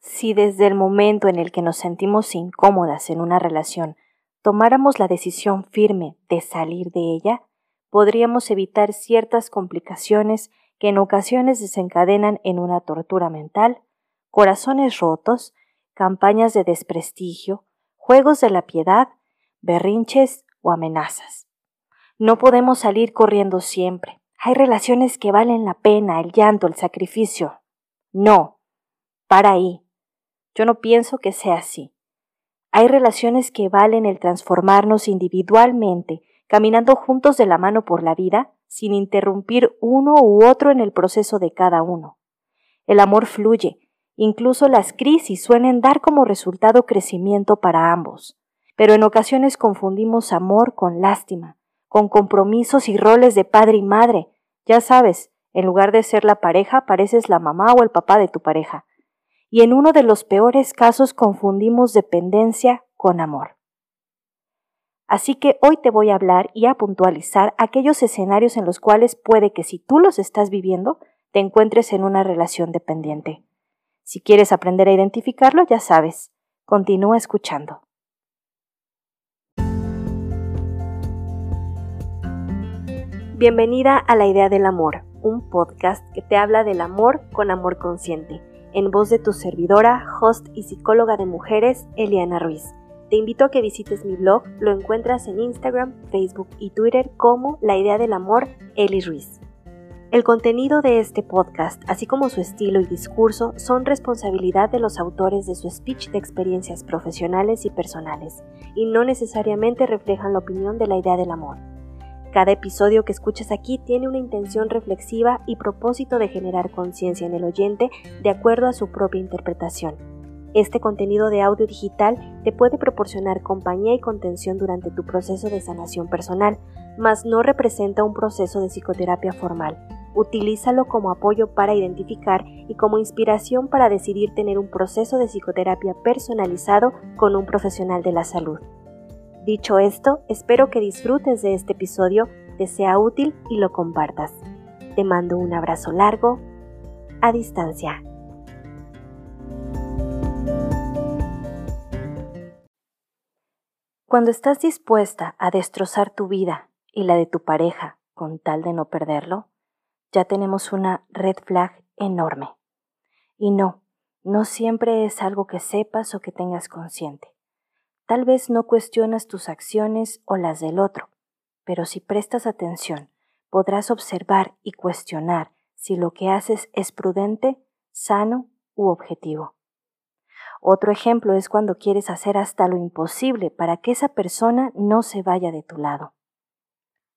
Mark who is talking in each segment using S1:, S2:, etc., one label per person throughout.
S1: Si desde el momento en el que nos sentimos incómodas en una relación tomáramos la decisión firme de salir de ella, podríamos evitar ciertas complicaciones que en ocasiones desencadenan en una tortura mental, corazones rotos, campañas de desprestigio, juegos de la piedad, berrinches o amenazas. No podemos salir corriendo siempre. Hay relaciones que valen la pena, el llanto, el sacrificio. No. Para ahí. Yo no pienso que sea así. Hay relaciones que valen el transformarnos individualmente, caminando juntos de la mano por la vida, sin interrumpir uno u otro en el proceso de cada uno. El amor fluye, incluso las crisis suelen dar como resultado crecimiento para ambos, pero en ocasiones confundimos amor con lástima, con compromisos y roles de padre y madre. Ya sabes, en lugar de ser la pareja, pareces la mamá o el papá de tu pareja y en uno de los peores casos confundimos dependencia con amor. Así que hoy te voy a hablar y a puntualizar aquellos escenarios en los cuales puede que si tú los estás viviendo, te encuentres en una relación dependiente. Si quieres aprender a identificarlo, ya sabes, continúa escuchando. Bienvenida a La Idea del Amor, un podcast que te habla del amor con amor consciente en voz de tu servidora, host y psicóloga de mujeres, Eliana Ruiz. Te invito a que visites mi blog, lo encuentras en Instagram, Facebook y Twitter como La Idea del Amor, Eli Ruiz. El contenido de este podcast, así como su estilo y discurso, son responsabilidad de los autores de su speech de experiencias profesionales y personales, y no necesariamente reflejan la opinión de la idea del amor. Cada episodio que escuchas aquí tiene una intención reflexiva y propósito de generar conciencia en el oyente de acuerdo a su propia interpretación. Este contenido de audio digital te puede proporcionar compañía y contención durante tu proceso de sanación personal, mas no representa un proceso de psicoterapia formal. Utilízalo como apoyo para identificar y como inspiración para decidir tener un proceso de psicoterapia personalizado con un profesional de la salud. Dicho esto, espero que disfrutes de este episodio, te sea útil y lo compartas. Te mando un abrazo largo, a distancia. Cuando estás dispuesta a destrozar tu vida y la de tu pareja con tal de no perderlo, ya tenemos una red flag enorme. Y no, no siempre es algo que sepas o que tengas consciente. Tal vez no cuestionas tus acciones o las del otro, pero si prestas atención, podrás observar y cuestionar si lo que haces es prudente, sano u objetivo. Otro ejemplo es cuando quieres hacer hasta lo imposible para que esa persona no se vaya de tu lado.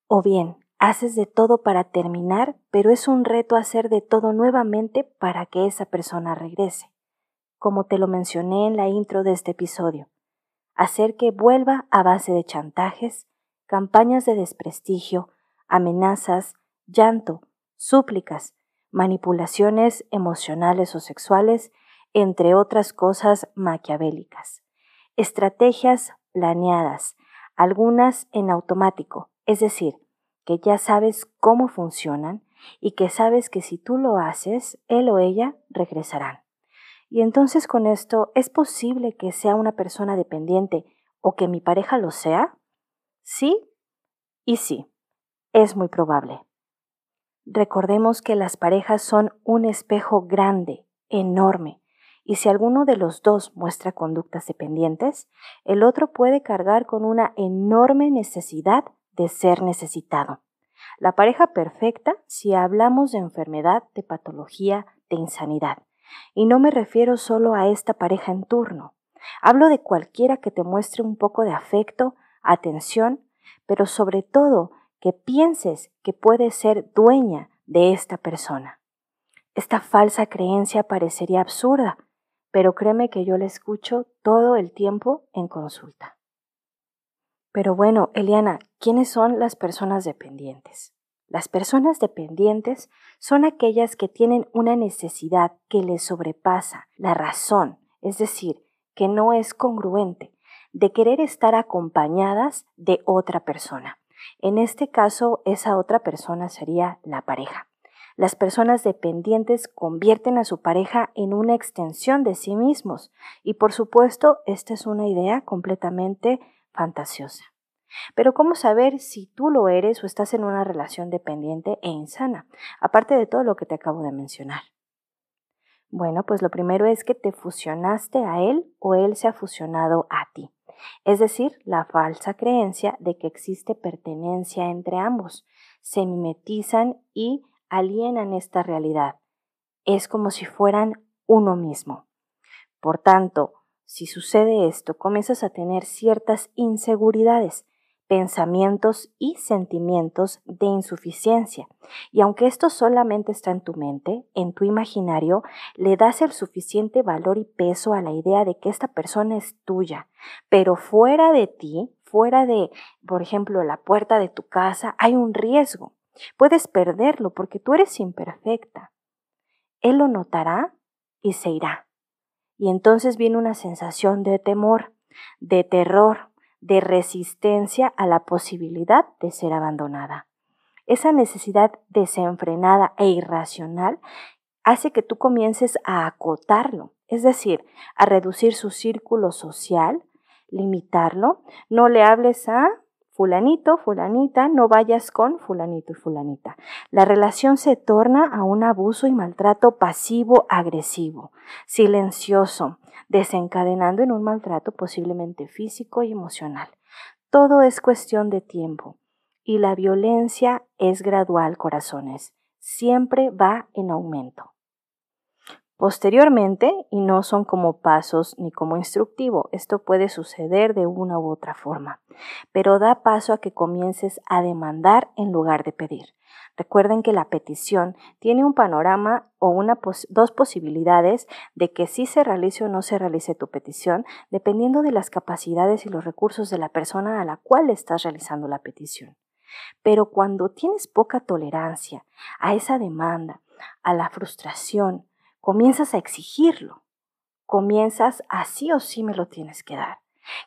S1: O bien, haces de todo para terminar, pero es un reto hacer de todo nuevamente para que esa persona regrese, como te lo mencioné en la intro de este episodio hacer que vuelva a base de chantajes, campañas de desprestigio, amenazas, llanto, súplicas, manipulaciones emocionales o sexuales, entre otras cosas maquiavélicas. Estrategias planeadas, algunas en automático, es decir, que ya sabes cómo funcionan y que sabes que si tú lo haces, él o ella regresarán. Y entonces con esto, ¿es posible que sea una persona dependiente o que mi pareja lo sea? Sí y sí, es muy probable. Recordemos que las parejas son un espejo grande, enorme, y si alguno de los dos muestra conductas dependientes, el otro puede cargar con una enorme necesidad de ser necesitado. La pareja perfecta si hablamos de enfermedad, de patología, de insanidad. Y no me refiero solo a esta pareja en turno. Hablo de cualquiera que te muestre un poco de afecto, atención, pero sobre todo que pienses que puedes ser dueña de esta persona. Esta falsa creencia parecería absurda, pero créeme que yo la escucho todo el tiempo en consulta. Pero bueno, Eliana, ¿quiénes son las personas dependientes? Las personas dependientes son aquellas que tienen una necesidad que les sobrepasa la razón, es decir, que no es congruente, de querer estar acompañadas de otra persona. En este caso, esa otra persona sería la pareja. Las personas dependientes convierten a su pareja en una extensión de sí mismos y por supuesto esta es una idea completamente fantasiosa. Pero ¿cómo saber si tú lo eres o estás en una relación dependiente e insana? Aparte de todo lo que te acabo de mencionar. Bueno, pues lo primero es que te fusionaste a él o él se ha fusionado a ti. Es decir, la falsa creencia de que existe pertenencia entre ambos. Se mimetizan y alienan esta realidad. Es como si fueran uno mismo. Por tanto, si sucede esto, comienzas a tener ciertas inseguridades pensamientos y sentimientos de insuficiencia. Y aunque esto solamente está en tu mente, en tu imaginario, le das el suficiente valor y peso a la idea de que esta persona es tuya. Pero fuera de ti, fuera de, por ejemplo, la puerta de tu casa, hay un riesgo. Puedes perderlo porque tú eres imperfecta. Él lo notará y se irá. Y entonces viene una sensación de temor, de terror, de resistencia a la posibilidad de ser abandonada. Esa necesidad desenfrenada e irracional hace que tú comiences a acotarlo, es decir, a reducir su círculo social, limitarlo, no le hables a fulanito, fulanita, no vayas con fulanito y fulanita. La relación se torna a un abuso y maltrato pasivo-agresivo, silencioso, desencadenando en un maltrato posiblemente físico y emocional. Todo es cuestión de tiempo y la violencia es gradual, corazones. Siempre va en aumento. Posteriormente, y no son como pasos ni como instructivo, esto puede suceder de una u otra forma, pero da paso a que comiences a demandar en lugar de pedir. Recuerden que la petición tiene un panorama o dos posibilidades de que sí se realice o no se realice tu petición, dependiendo de las capacidades y los recursos de la persona a la cual estás realizando la petición. Pero cuando tienes poca tolerancia a esa demanda, a la frustración, comienzas a exigirlo, comienzas a sí o sí me lo tienes que dar.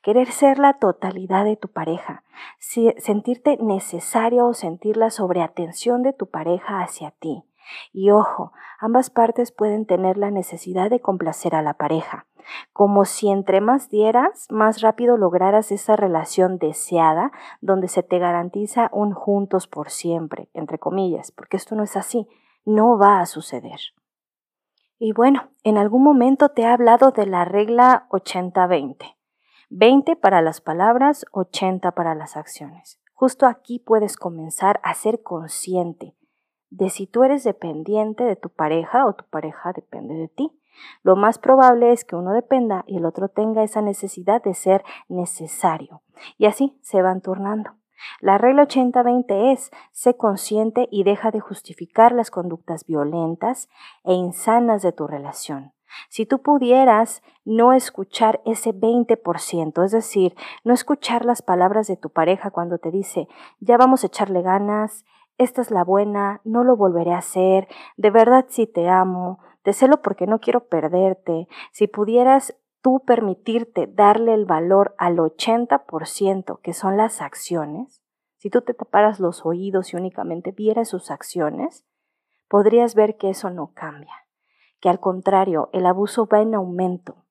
S1: Querer ser la totalidad de tu pareja, sentirte necesaria o sentir la sobreatención de tu pareja hacia ti. Y ojo, ambas partes pueden tener la necesidad de complacer a la pareja, como si entre más dieras, más rápido lograras esa relación deseada donde se te garantiza un juntos por siempre, entre comillas, porque esto no es así, no va a suceder. Y bueno, en algún momento te he hablado de la regla 80-20. 20 para las palabras, 80 para las acciones. Justo aquí puedes comenzar a ser consciente de si tú eres dependiente de tu pareja o tu pareja depende de ti. Lo más probable es que uno dependa y el otro tenga esa necesidad de ser necesario. Y así se van turnando. La regla 80-20 es, sé consciente y deja de justificar las conductas violentas e insanas de tu relación. Si tú pudieras no escuchar ese 20%, es decir, no escuchar las palabras de tu pareja cuando te dice, ya vamos a echarle ganas, esta es la buena, no lo volveré a hacer, de verdad sí te amo, te celo porque no quiero perderte, si pudieras tú permitirte darle el valor al 80% que son las acciones, si tú te taparas los oídos y únicamente vieras sus acciones, podrías ver que eso no cambia, que al contrario, el abuso va en aumento.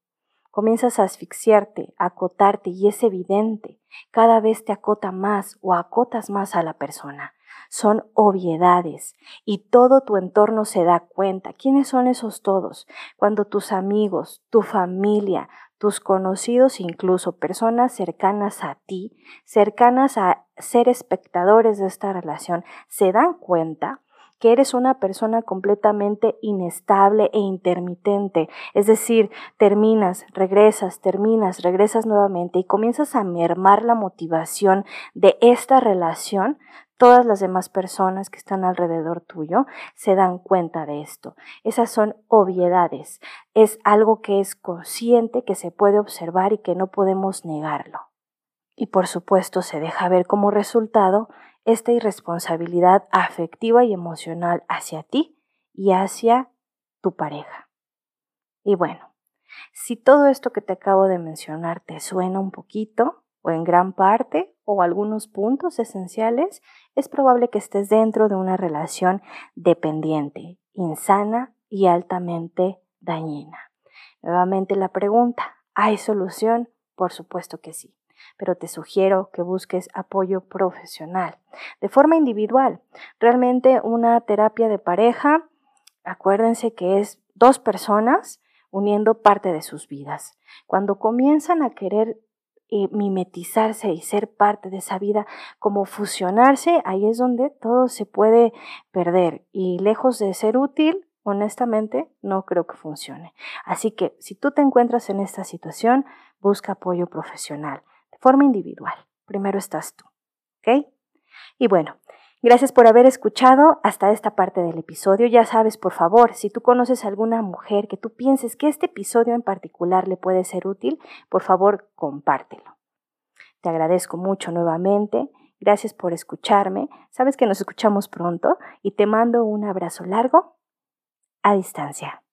S1: Comienzas a asfixiarte, a acotarte y es evidente, cada vez te acota más o acotas más a la persona son obviedades y todo tu entorno se da cuenta. ¿Quiénes son esos todos? Cuando tus amigos, tu familia, tus conocidos, incluso personas cercanas a ti, cercanas a ser espectadores de esta relación, se dan cuenta que eres una persona completamente inestable e intermitente. Es decir, terminas, regresas, terminas, regresas nuevamente y comienzas a mermar la motivación de esta relación, todas las demás personas que están alrededor tuyo se dan cuenta de esto. Esas son obviedades. Es algo que es consciente, que se puede observar y que no podemos negarlo. Y por supuesto se deja ver como resultado esta irresponsabilidad afectiva y emocional hacia ti y hacia tu pareja. Y bueno, si todo esto que te acabo de mencionar te suena un poquito, o en gran parte, o algunos puntos esenciales, es probable que estés dentro de una relación dependiente, insana y altamente dañina. Nuevamente la pregunta, ¿hay solución? Por supuesto que sí, pero te sugiero que busques apoyo profesional, de forma individual. Realmente una terapia de pareja, acuérdense que es dos personas uniendo parte de sus vidas. Cuando comienzan a querer eh, mimetizarse y ser parte de esa vida, como fusionarse, ahí es donde todo se puede perder y lejos de ser útil, honestamente, no creo que funcione. Así que si tú te encuentras en esta situación, busca apoyo profesional, de forma individual. Primero estás tú, ¿ok? Y bueno, Gracias por haber escuchado hasta esta parte del episodio. Ya sabes, por favor, si tú conoces a alguna mujer que tú pienses que este episodio en particular le puede ser útil, por favor, compártelo. Te agradezco mucho nuevamente. Gracias por escucharme. Sabes que nos escuchamos pronto y te mando un abrazo largo a distancia.